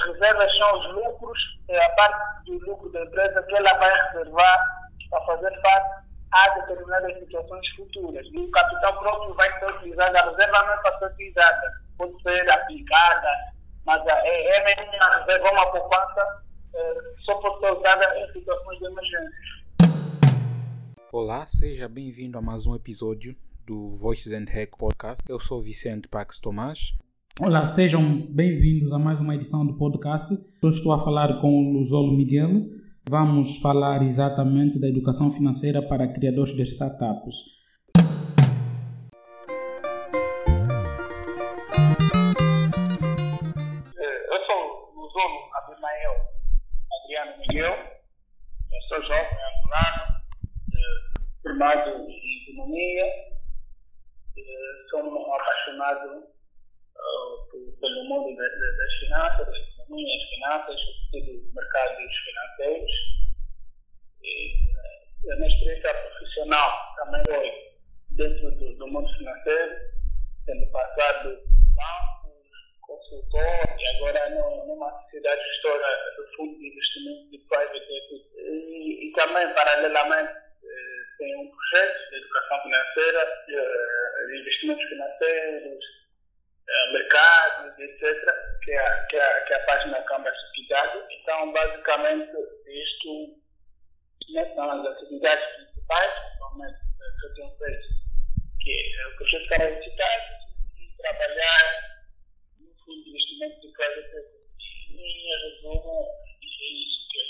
as reservas são os lucros, é a parte do lucro da empresa que ela vai reservar para fazer face a determinadas situações futuras. E o capital próprio vai ser utilizado, a reserva não é para ser utilizada, pode ser aplicada, mas é, é mesmo uma reserva, uma poupança, é, só pode ser usada em situações de emergência. Olá, seja bem-vindo a mais um episódio do Voices and Hack Podcast. Eu sou Vicente Pax Tomás. Olá, sejam bem-vindos a mais uma edição do podcast. Eu estou a falar com o Luzolo Miguel. Vamos falar exatamente da educação financeira para criadores de startups. Eu sou Luzolo Abimael Adriano Miguel. Eu sou jovem angolano, eh, formado em economia. Eh, Sou um apaixonado pelo mundo da- da- das finanças, da economia, das finanças, sobretudo mercados financeiros. E, eh, a minha experiência profissional também foi dentro do, do mundo financeiro, tendo passado bancos, consultor e agora numa sociedade gestora do Fundo de Investimento de Private Equity. E, e também, paralelamente, eh, tem um projeto de educação financeira, eh, de investimentos financeiros, mercados, etc., que é, que, é, que é a página Câmara de Equidade. Então, basicamente, isto né, são as atividades principais, principalmente eh, que eu tenho feito, que é o projeto Câmara de Equidade e trabalhar no Fundo de Investimento de Equity. E, em resumo, é isso que eu,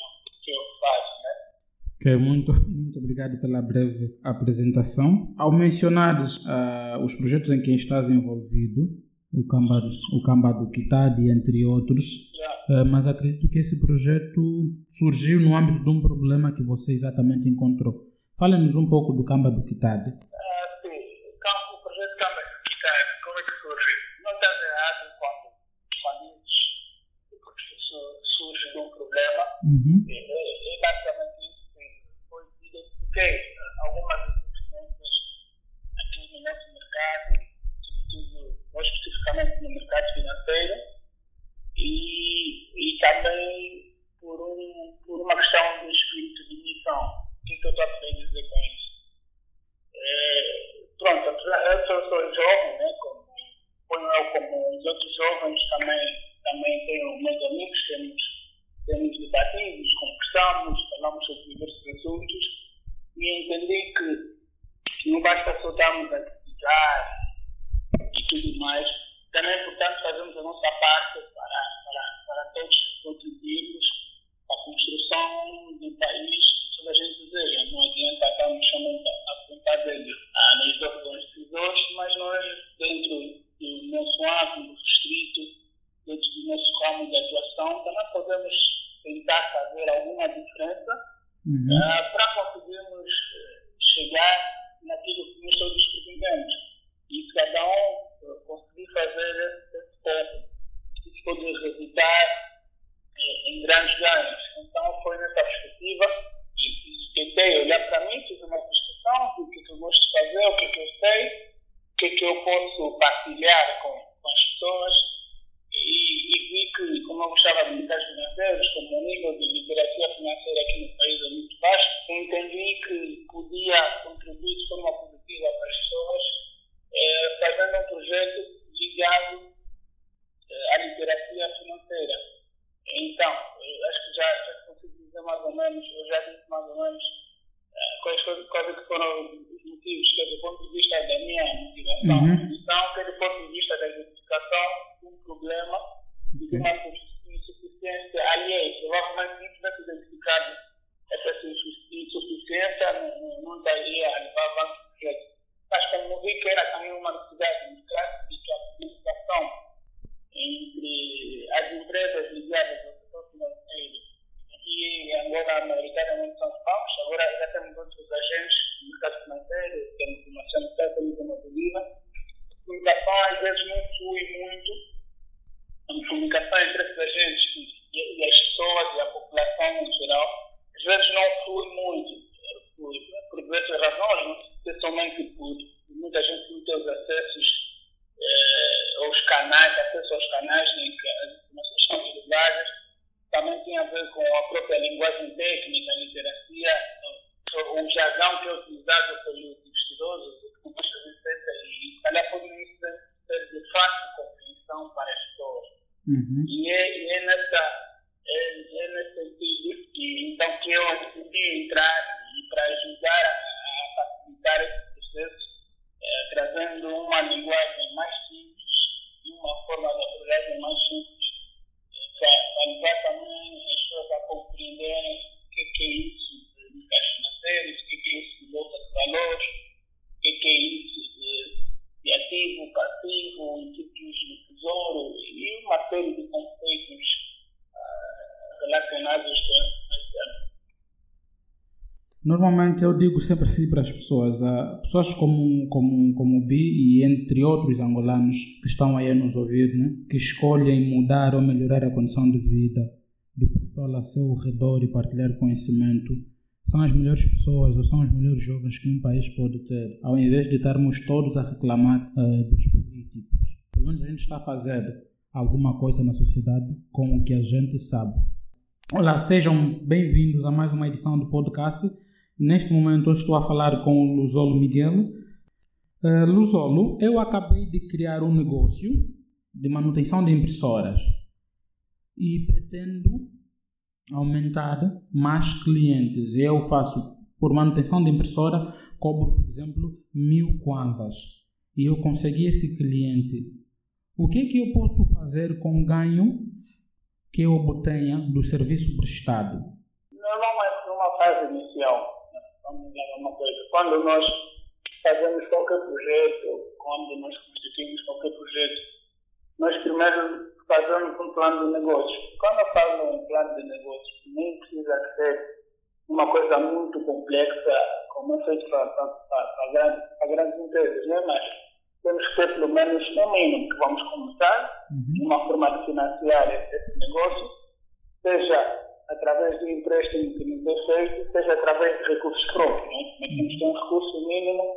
que eu faço, né? Ok, muito, muito obrigado pela breve apresentação. Ao mencionares ah, os projetos em que estás envolvido, o Camba, o Camba do Kitadi, entre outros, Yeah. ah, mas acredito que esse projeto surgiu no âmbito de um problema que você exatamente encontrou. Fale-nos um pouco do Camba do Kitadi. Ah, sim, o campo, o projeto Câmara de Equidade, como é que surge? Não está errado quando, quando isso su- surge de um problema Uhum. É, é, é basicamente isso que foi identifiquei eh, algumas deficiências aqui no nosso mercado, sobretudo, mais especificamente no mercado financeiro, e, e também por, um, por uma questão de espírito de missão. O que, é que eu estou a querer dizer com isso? É, pronto, apesar- eu sou, sou jovem, né, como, como eu, como os outros jovens, também, também tenho meus amigos, temos temos debatido, conversamos, falamos sobre diversos assuntos e entendi que não basta só darmos a criticar e tudo mais, também é importante fazermos a nossa parte para, para, para todos contribuirmos para a construção de um país que toda a gente deseja. Não adianta estarmos somente a apontar dedo ah, nos bons decisores, mas nós, dentro do nosso âmbito restrito, dentro do nosso ramo de atuação, também podemos tentar fazer alguma diferença Uhum. ah, para conseguirmos eh, chegar naquilo que nós todos pretendemos. E se cada um eh, conseguir fazer esse, esse ponto, isso pode resultar eh, em grandes ganhos. Então foi nessa perspectiva e, e tentei olhar para mim, fiz uma discussão do que, que eu gosto de fazer, o que, que eu sei, o que, que eu posso partilhar com, com as pessoas e, e vi que, como eu gostava de mercados financeiros, como o nível de literacia financeira aqui no país é muito baixo, eu entendi que podia contribuir de forma positiva para as pessoas, eh, fazendo um projeto ligado eh, à literacia financeira. Então, eh, acho que já, já consigo dizer mais ou menos, eu já disse mais ou menos eh, quais, foram os motivos, que é do ponto de vista da minha motivação, Uhum. então, que é do ponto de vista da identificação de um problema e de uma insuficiência alheia. Provavelmente não tivesse identificado essa insu- insuficiência, não, não, não daria a levar avanço do projeto. Mas como vi que era também uma necessidade de classe e que a comunicação entre as empresas ligadas ao setor financeiro e em Angola maioritariamente são os bancos, agora já temos outros agentes do mercado financeiro, temos uma CNC, temos uma Bolívar. A comunicação às vezes não flui muito, a comunicação entre esses agentes e, e as pessoas e a população em geral, às vezes não flui muito, eh, por, por diversas razões, não sei se somente por muita gente não ter os acessos eh, aos canais, acesso aos canais ver com a própria linguagem técnica, a literacia, o jargão que é utilizado pelos investidores, e se calhar pode ser de fácil compreensão para as pessoas. Uhum. E, é, e é, nessa, é, é nesse sentido que, então, que eu decidi entrar e para ajudar a, a facilitar esse processo, eh, trazendo uma linguagem mais simples e uma forma de abordagem mais simples, eh, para levar também as pessoas a compreenderem o que, que é isso de mercados financeiros, o que, que é isso de bolsa de valores, o que, que é isso de, de ativo, passivo, títulos de tesouro e uma série de conceitos uh, relacionados com esse tema. Normalmente eu digo sempre assim para as pessoas, pessoas como, como, como o Bi e entre outros angolanos que estão aí a nos ouvir, né, que escolhem mudar ou melhorar a condição de vida do pessoal a seu redor e partilhar conhecimento, são as melhores pessoas ou são os melhores jovens que um país pode ter, ao invés de estarmos todos a reclamar uh, dos políticos. Pelo menos a gente está a fazer alguma coisa na sociedade com o que a gente sabe. Olá, sejam bem-vindos a mais uma edição do podcast. Neste momento eu estou a falar com o Luzolo Miguel. Uh, Luzolo, eu acabei de criar um negócio de manutenção de impressoras e pretendo aumentar mais clientes. Eu faço por manutenção de impressora, cobro, por exemplo, mil kwanzas e eu consegui esse cliente. O que é que eu posso fazer com o ganho que eu obtenha do serviço prestado? Normalmente, numa fase inicial, vamos dizer uma coisa, quando nós fazemos qualquer projeto, quando nós constituímos qualquer projeto, nós primeiro fazemos um plano de negócio. Quando eu falo um plano de negócio, nem precisa ser uma coisa muito complexa, como é feito para, para, para, grandes, para grandes empresas, né? mas temos que ter pelo menos no mínimo que vamos começar, uhum. uma forma de financiar esse negócio, seja através do empréstimo que nos é feito, seja através de recursos próprios. Né? Nós temos que ter um recurso mínimo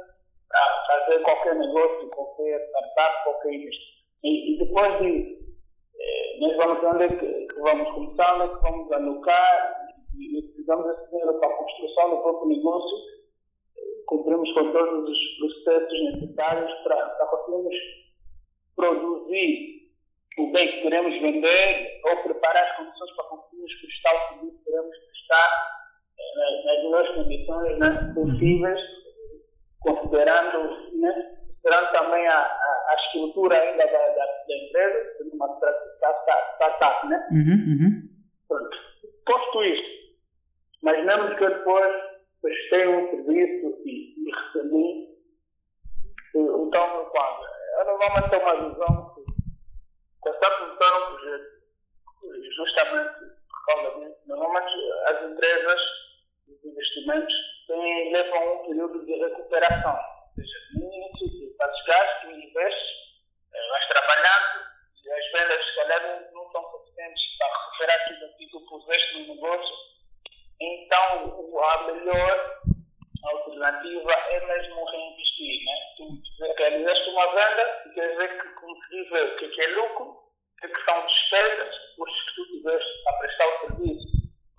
para fazer qualquer negócio, qualquer startup, qualquer investimento. E, e, depois disso, eh, nós vamos onde é que, vamos começar, onde é que vamos alocar, e precisamos desse dinheiro para a construção do próprio negócio, cumprimos com todos os processos necessários para, para conseguirmos produzir o bem que queremos vender ou preparar as condições para conseguirmos prestar o serviço que queremos prestar eh, nas melhores condições né, possíveis, considerando, né, considerando também a, a, a, estrutura ainda da, da, da empresa, sendo uma startup, né? Uhum, uhum. Posto isso, imaginamos que eu depois prestei um serviço e, e recebi, então, quando? Eu normalmente tenho uma visão justamente por causa disso. Normalmente as empresas, os investimentos, têm, levam um período de recuperação. Ou seja, no início tu fazes gasto, investes, eh, vais trabalhando e as vendas se calhar não, são suficientes para recuperar tudo aquilo que tu puseste no negócio. Então a melhor alternativa é mesmo reinvestir. Né? Tu realizaste uma venda e queres ver que conseguir ver o que é, é que são despesas, custos que tu tiveste a prestar o serviço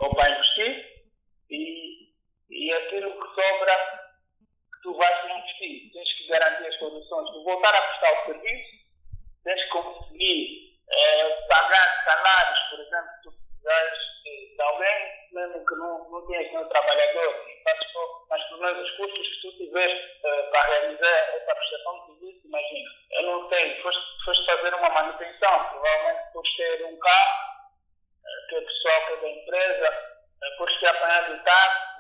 ou para investir, e, e aquilo que sobra que tu vais investir. Tens que garantir as condições de voltar a prestar o serviço, tens que conseguir eh, pagar salários, por exemplo, tu precisares de, alguém, mesmo que não, não tenhas nenhum trabalhador, só, mas pelo menos os custos que tu tiveste eh, para realizar essa prestação de serviço, imagina, eu não sei, foste, foste fazer uma manutenção, provavelmente foste ter um carro, eh, que é pessoal que é da empresa, eh, foste ter apanhado o táxi,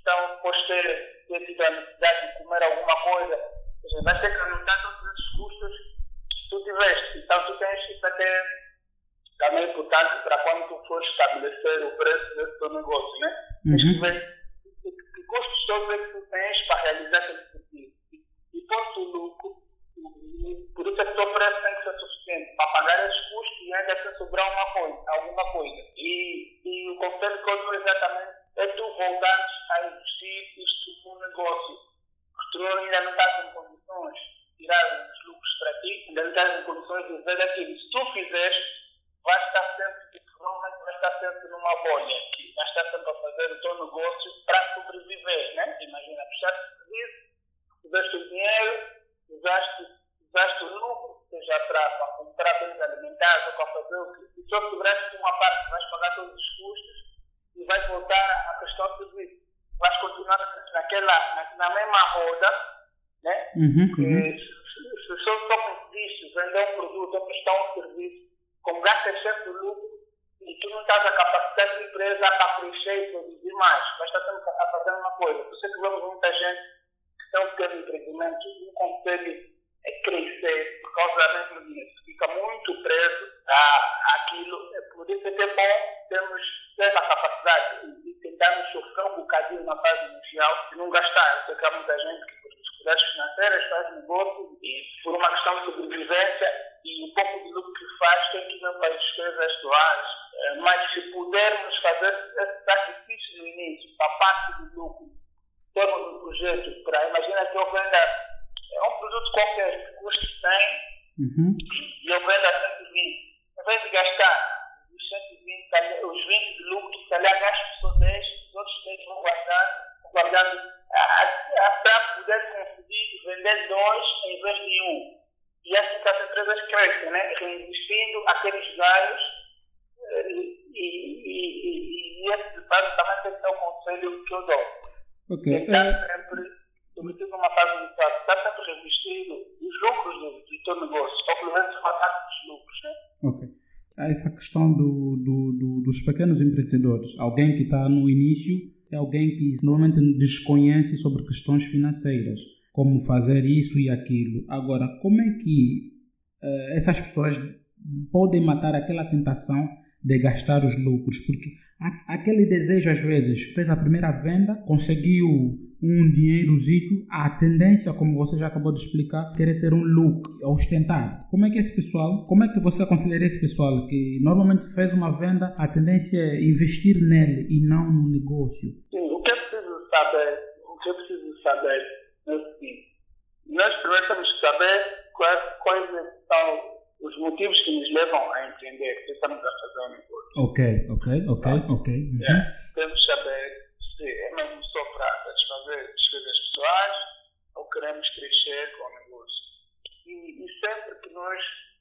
então foste ter, ter tido a necessidade de comer alguma coisa, ou seja, vais ter que anotar todos esses custos que tu tiveste. Então tu tens isso até também é importante para quando tu fores estabelecer o preço desse teu negócio, né? Uhum. Tens que ver que, que custos todos é que tu tens para realizar esse serviço. E, e posto o lucro por isso é que o teu preço tem que ser suficiente para pagar esses custos e ainda se sobrar uma coisa, alguma coisa. E, e o conselho dou exatamente é tu voltares a investir isto no negócio. Porque tu ainda não estás em condições de tirar os lucros para ti, ainda não estás em condições de ver aquilo. Se tu fizeres, vais estar sempre, provavelmente vais estar sempre numa E só sobraste uma parte, vais pagar todos os custos e vais voltar à questão do serviço. Vais continuar naquela, na, na mesma roda, né? Uhum, Que uhum. se só, só conseguiste vender um produto ou prestar um serviço, como gastas sempre lucro, e tu não estás a capacitar a empresa para crescer e produzir mais, estar sempre a fazer uma coisa. Por é que vemos muita gente que tem um pequeno empreendimento, não consegue é, crescer por causa mesmo disso. Fica muito preso a, àquilo. É por isso é que é bom termos ter a capacidade de tentar nos sofrer um bocadinho na fase inicial e não gastar. Eu sei que há muita gente que dificuldades financeiras faz negócio e por uma questão de sobrevivência e o pouco de lucro que faz tem que ir para as despesas atuais. Eh, Mas se pudermos fazer esse sacrifício no início, a parte do lucro, temos um projeto para, imagina que eu venda é um produto qualquer que custe 100 Uhum. e eu vendo a 120. Em vez de gastar os 120, calhar- os 20 de lucro, se calhar gasto só 10, os outros 10 vão guardando, vão guardando para poder conseguir vender dois em vez de um. E assim que as empresas crescem, né? reinvestindo aqueles ganhos eh, e, e, e, e, esse basicamente é o conselho que eu dou. Ok. Tentar eh, sempre, sobretudo numa fase inicial, estar sempre reinvestindo os lucros do, do teu negócio, ou pelo menos uma parte dos lucros, né? Ok. Essa questão do, do, do- dos pequenos empreendedores. Alguém que está no início é alguém que normalmente desconhece sobre questões financeiras, como fazer isso e aquilo. Agora, como é que eh, essas pessoas podem matar aquela tentação de gastar os lucros? Porque aquele desejo, às vezes, fez a primeira venda, conseguiu um dinheirozito, a tendência, como você já acabou de explicar, é querer ter um look, ostentar. Como é que esse pessoal, como é que você aconselharia esse pessoal que normalmente fez uma venda, a tendência é investir nele e não no negócio? Sim, o que é preciso saber, o que é preciso saber é o seguinte, nós primeiro temos que saber quais, quais são os motivos que nos levam a empreender, que estamos a fazer um negócio. Ok, ok, ok, ok. Uhum. É, temos que saber é mesmo só para satisfazer despesas pessoais ou queremos crescer com o negócio. E, e sempre que nós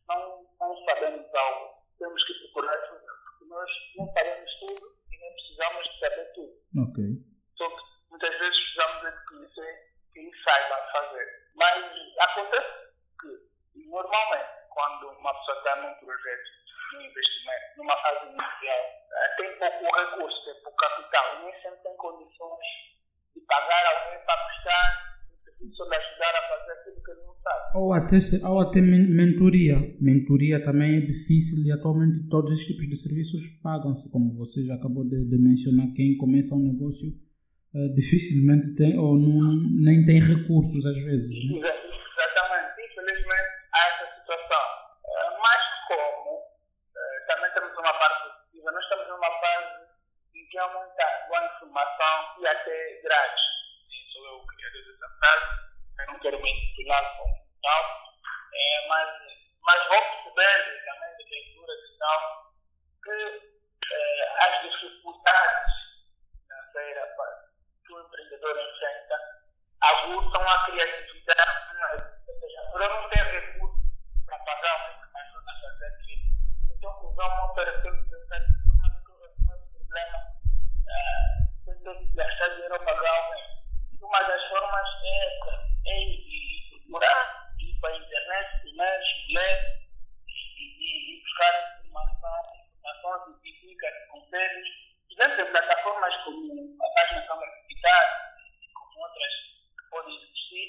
não, não sabemos algo, temos que procurar ajuda, porque nós não sabemos tudo e nem precisamos de saber tudo. Ok. Só que muitas vezes precisamos de conhecer quem saiba fazer. Mas acontece que, normalmente, quando uma pessoa está num projeto de investimento, numa fase inicial, eh, tem pouco recurso, tem pouco capital, e nem sempre tem condições de pagar alguém para prestar um serviço ou ajudar a fazer aquilo que ele não sabe. Ou até, ou até men- mentoria. Mentoria também é difícil e atualmente todos esses tipos de serviços pagam-se, como você já acabou de, de mencionar. Quem começa um negócio eh, dificilmente tem, ou não, nem tem recursos às vezes. Né? Eu não quero me intitular tal, eh, mas, mas vou percebendo também de leituras e tal, que eh, as dificuldades financeiras que o empreendedor enfrenta aguçam a criatividade, ou seja, por eu não ter recursos para pagar que me ajuda a fazer aquilo, então usar uma operação de de forma que esse problema sem ter que gastar dinheiro a pagar. Uma das formas é essa, é ir ir procurar, ir para a internet, primeiro, ler e, e, e buscar informação, informações e dicas, conselhos, dentro de plataformas como a página Câmara Digital, como outras que podem existir,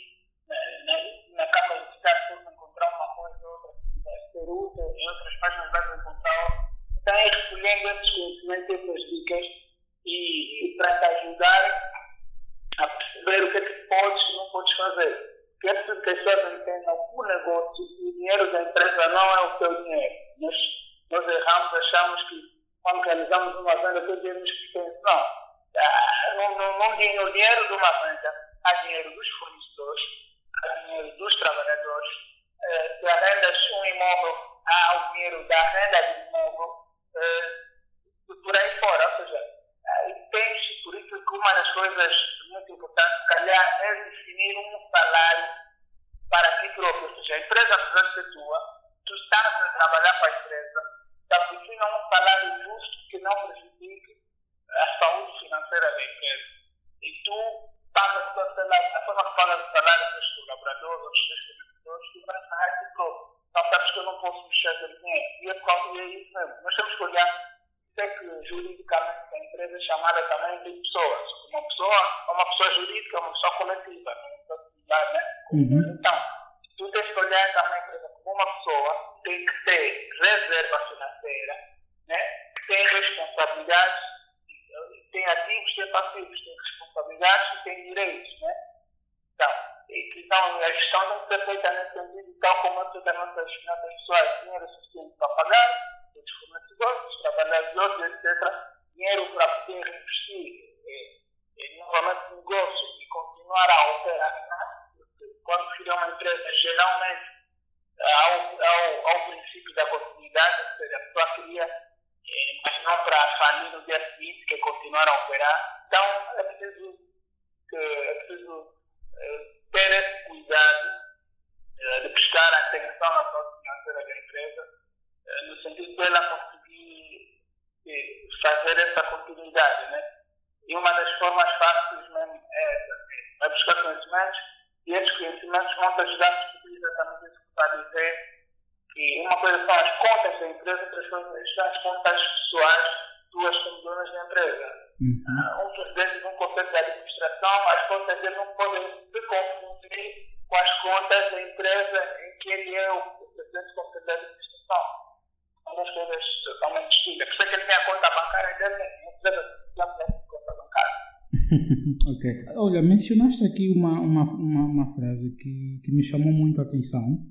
eh, na, na Câmara Digital pode encontrar uma coisa ou outra que vai ser útil, em outras páginas vai encontrar outra. Então é recolhendo esses conhecimentos, essas dicas e, e para te ajudar a perceber o que é que podes e não podes fazer. Porque é preciso que as pessoas entendam que o negócio, dinheiro da empresa não é o teu dinheiro. Nós, nós erramos, achamos que quando realizamos uma venda, todo dinheiro. Não. Ah, não, não, não tem o dinheiro de uma venda, há dinheiro dos fornecedores, há dinheiro dos trabalhadores. Eh, se arrendas um imóvel, há o dinheiro da renda do imóvel. eh, e por aí fora. Ou seja, ah, e tens, por isso que uma das coisas muito importantes, se calhar, é definir um salário para ti próprio. Ou seja, a empresa, apesar de ser tua, tu estás a trabalhar para a empresa, da nós temos que olhar que juridicamente a empresa é chamada também de pessoas. Uma pessoa é uma pessoa jurídica, uma pessoa coletiva. Né? Uhum. Então, tu tens que olhar também a empresa como uma pessoa, tem que ter reserva financeira, né? tem responsabilidades, tem ativos, tem passivos, tem responsabilidades e tem direitos. Né? Então, então, a gestão tem que ser feita nesse sentido, tal como eu tenho as finanças pessoais, dinheiro suficiente para pagar, dos fornecedores, dos trabalhadores, etc., dinheiro para poder investir em novamente negócios e continuar a operar, porque quando se uma empresa, geralmente há o, ao princípio da continuidade, ou seja, a pessoa queria, eh, mas não para falir no dia seguinte, que é continuar a operar. Então, é preciso, é preciso eh, ter esse cuidado eh, de prestar atenção na saúde financeira da empresa eh, no sentido de ela conseguir eh, fazer essa continuidade, né? E uma das formas fáceis mesmo é essa, é buscar conhecimentos e esses conhecimentos vão te ajudar a descobrir exatamente isso que está a dizer, que uma coisa são as contas da empresa, outra coisa são as contas pessoais duas como donas da empresa. Uhum. Uh, um presidente de um conselho de administração, as contas dele não podem se confundir com as contas da empresa em que ele é o presidente do conselho de administração duas coisas totalmente distintas. Por isso é que ele tem a conta bancária dele, não precisa de conta bancária. Ok. Olha, mencionaste aqui uma, uma, uma, uma frase que, que me chamou muito a atenção.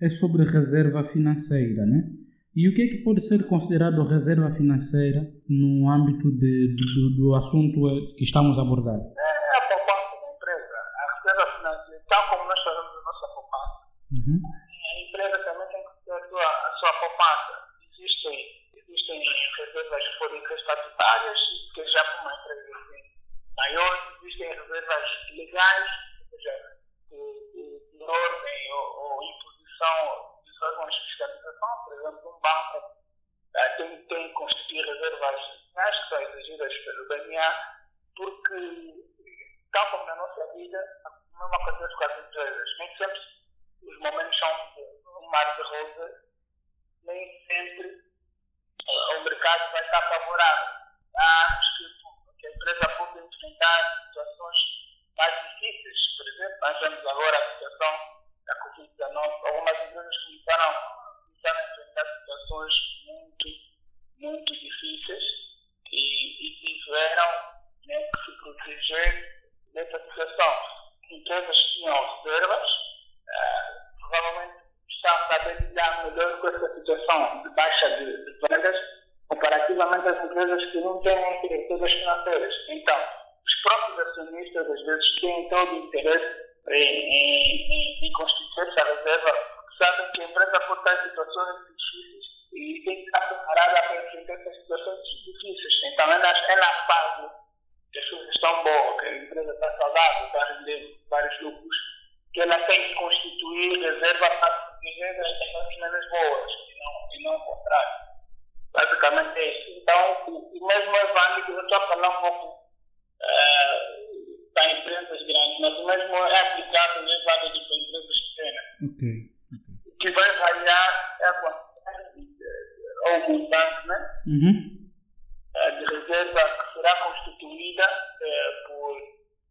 É sobre reserva financeira, né? E o que é que pode ser considerado reserva financeira no âmbito de, de, do, do assunto que estamos a abordar? É a poupança da empresa. A reserva financeira, tal como nós fazemos a nossa poupança, uhum. a empresa também tem que ter a sua, a sua poupança existem, existem reservas que podem ser estatutárias, que já por uma empresa assim, maior, existem reservas legais, ou seja, de, de, ordem ou, ou imposição de órgãos de fiscalização, por exemplo, um banco uh, tem, tem que constituir reservas legais que são exigidas pelo BNA, porque, tal como na nossa vida, a mesma coisa com as empresas, nem sempre os momentos são um mar de rosas nem sempre uh, o mercado vai estar favorável. Há anos que, que a empresa pode enfrentar situações mais difíceis. Por exemplo, nós vemos agora a situação da Covid-19. Algumas empresas começaram, começaram a enfrentar situações muito, muito difíceis e, e tiveram né, que se proteger dessa situação. Empresas tinham reservas, uh, provavelmente está a saber lidar melhor com essa situação de baixa de, de vendas comparativamente às empresas que não têm diretores financeiras. Então, os próprios acionistas às vezes todo o interesse em, em, em constituir essa reserva, porque sabem que a empresa pode estar em situações difíceis e tem que estar preparada para enfrentar essas situações difíceis. Então, é na, é na fase que as coisas estão boas, que a empresa está saudável, está rendendo vários lucros, que ela tem que constituir reserva para proteger as menos boas e não, e não o contrário. Basicamente é isso. Então, o mesmo é válido, eu estou a falar um pouco uh, para empresas grandes, mas o mesmo é aplicado e é válido para empresas pequenas. Okay. que vai variar é a quantidade ou montante né? Uhum. Uh, de reserva que será constituída uh, por,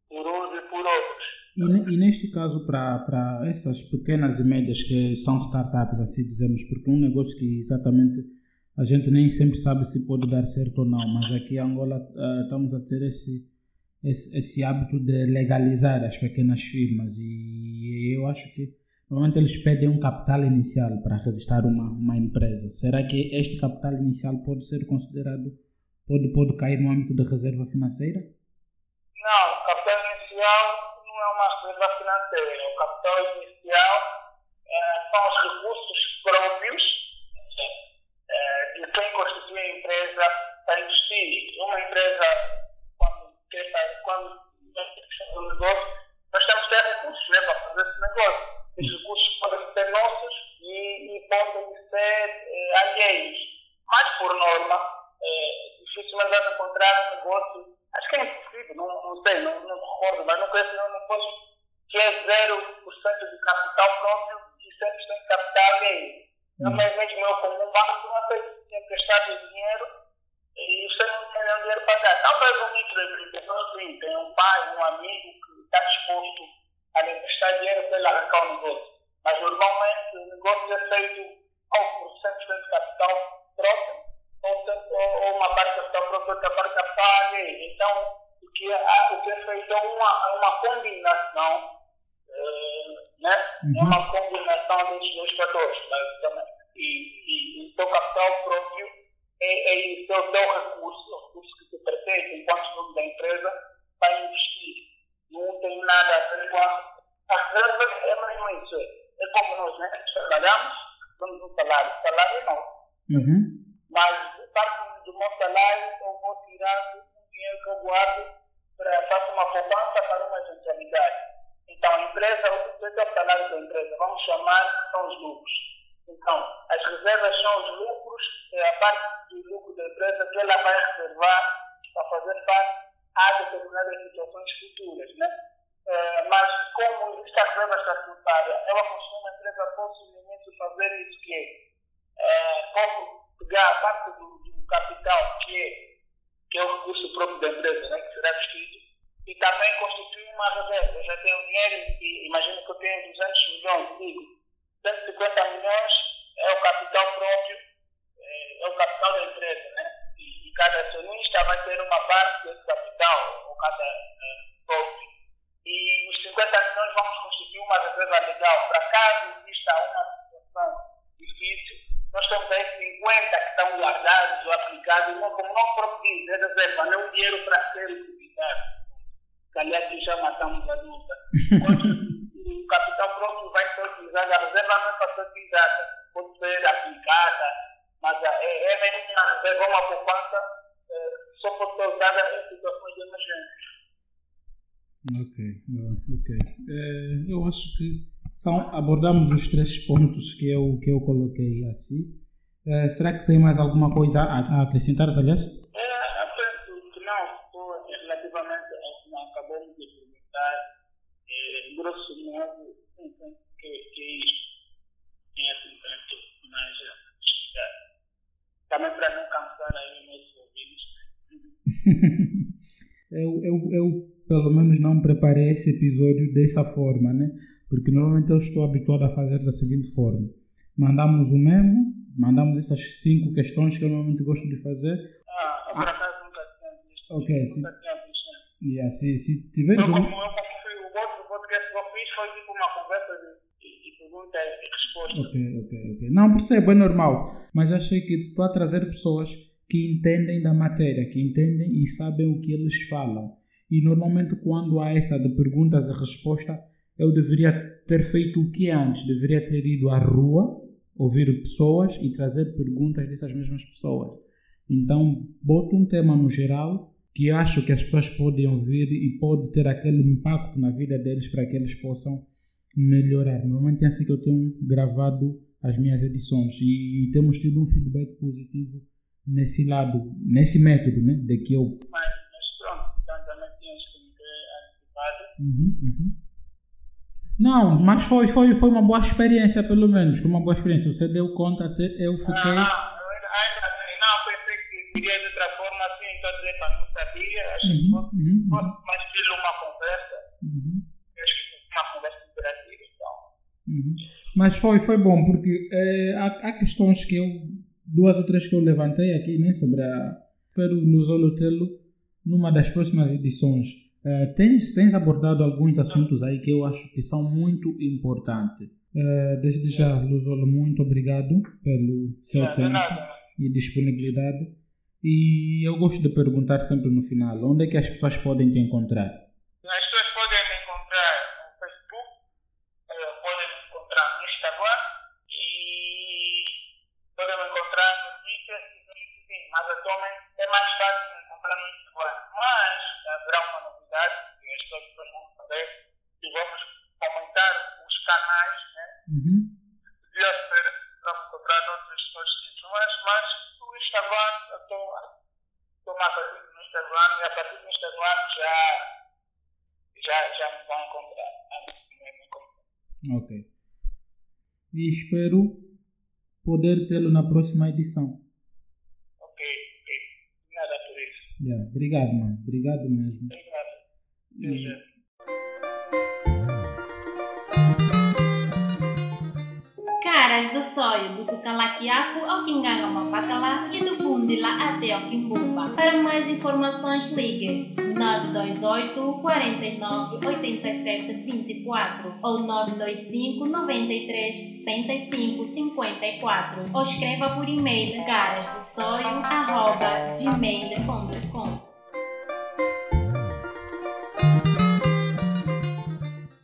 por uns e por outros. E, e, neste caso, para essas pequenas e médias que são startups, assim dizemos, porque um negócio que exatamente a gente nem sempre sabe se pode dar certo ou não, mas aqui em Angola uh, estamos a ter esse, esse, esse, hábito de legalizar as pequenas firmas e eu acho que normalmente eles pedem um capital inicial para registrar uma, uma empresa. Será que este capital inicial pode ser considerado, pode, pode cair no âmbito da reserva financeira? Não, capital inicial uma reserva financeira. O capital inicial é, são os recursos próprios é, de quem constitui a empresa para investir. Uma empresa, quando quer quando um negócio, nós temos que ter recursos né, para fazer esse negócio. Esses recursos podem ser nossos e, e podem ser é, alheios. Mas, por norma, é, dificilmente vai encontrar um negócio Acho que é impossível, não, não sei, não, não recordo, mas não conheço nenhum negócio que é 0% de capital próprio e 100% de capital alheio. Normalmente, meu, como um banco, não aceito o dinheiro e você não tem nenhum dinheiro para dar. Talvez um microempreendedor, sim, tem um pai, um amigo que está disposto a lhe emprestar dinheiro para ele arrancar o negócio. Mas normalmente o negócio é feito ou por 100% de capital próprio ou, ou uma parte de capital próprio, outra parte capital alheio. Então, o que é, o que é feito é uma, uma combinação, né? Uhum. uma combinação desses dois fatores, basicamente. E, e, o seu capital próprio é, é o seu, seu recurso, o recurso que te pertence enquanto dono da empresa para investir. Não tem nada a ver com a. As reservas é mesmo isso. É como nós, né? Trabalhamos, damos um salário. O salário é nosso. Uhum. Mas parte do meu salário eu vou tirar o dinheiro que eu guardo para fazer uma poupança para uma eventualidade. Então, a empresa, o que é o salário da empresa? Vamos chamar são os lucros. Então, as reservas são os lucros, é a parte do lucro da empresa que ela vai reservar para fazer face a determinadas situações futuras. Né? É, mas, como existe a reserva estatutária, ela funciona, a empresa início, fazer isso que é, pode pegar a parte do, do, capital, que é, que é o recurso próprio da empresa, né, que será vestido, e também constituir uma reserva. Eu já tenho dinheiro, e imagino que eu tenho 200 milhões, digo, 150 milhões é o capital próprio, é, é o capital da empresa, né? E, e, cada acionista vai ter uma parte desse capital, cada é, E os 50 milhões vamos constituir uma reserva legal para caso exista uma situação difícil, nós temos aí 50 que estão guardados ou aplicados, não, como não próprio diz, é reserva, não é um dinheiro para ser utilizado. Aliás, que já matamos a dúvida. o capital próprio vai ser utilizado, a reserva não é para ser utilizada, acho que são, abordamos os três pontos que eu, que eu coloquei assim. Uh, será que tem mais alguma coisa a, a acrescentar, aliás? É, eu penso que não, relativamente ao que acabamos de perguntar, é, grosso modo, penso que, que é isso tem assim tanto mais explicar. Também para não cansar aí nossos ouvidos. eu, eu, eu, pelo menos, não preparei esse episódio dessa forma, né? Porque normalmente eu estou habituado a fazer da seguinte forma: mandamos o memo, mandamos essas cinco questões que eu normalmente gosto de fazer. Ah, por acaso nunca tinha visto. Ok, se, nunca tinha visto. Yeah, se, se tiver. Eu, como, eu, como fui, o outro podcast que eu fiz foi tipo uma conversa de, de pergunta e resposta. Ok, ok, ok. Não percebo, é normal. Mas achei que estou a trazer pessoas que entendem da matéria, que entendem e sabem o que eles falam. E normalmente quando há essa de perguntas e resposta eu deveria ter feito o que antes? Deveria ter ido à rua, ouvir pessoas e trazer perguntas dessas mesmas pessoas. Então, boto um tema no geral que acho que as pessoas podem ouvir e pode ter aquele impacto na vida deles para que eles possam melhorar. Normalmente é assim que eu tenho gravado as minhas edições e, temos tido um feedback positivo nesse lado, nesse método, né? De que eu. Mas, mas pronto, então também tínhamos que ter antecipado. Uhum, uhum. Não, mas foi, foi, foi uma boa experiência, pelo menos. Foi uma boa experiência. Você deu conta, até eu fiquei. Não, ainda não, pensei que queria de outra forma assim, então dizer para não sabia. Acho uhum, que fosse uhum, uhum. mais estilo uma conversa. Uhum. Acho que uma conversa interativa então. Uhum. Mas foi, foi bom, porque é, há, há questões que eu. Duas ou três que eu levantei aqui, né, sobre a. Pelo Lusolo numa das próximas edições Uh, tens, tens abordado alguns assuntos aí que eu acho que são muito importantes. Uh, desde já, Luzolo, muito obrigado pelo seu tempo e disponibilidade. E eu gosto de perguntar sempre no final, onde é que as pessoas podem te encontrar? E vamos aumentar os canais, né? Uhum. Podia ser para encontrar outros sítios, mas, mas o Instagram, eu estou mais ativo no Instagram e a partir do Instagram já, já, já me vão encontrar. Ok. E espero poder tê-lo na próxima edição. Yeah, obrigado, mano. Obrigado mesmo. Obrigado. Caras do sonho do Cucalaquiaco ao Quinganga Mavacalá e do Bundila até ao Quimbumba. Para mais informações, ligue 928 49 87 24 ou 925 93 75 54 ou escreva por e-mail garasdossoio.gmail.com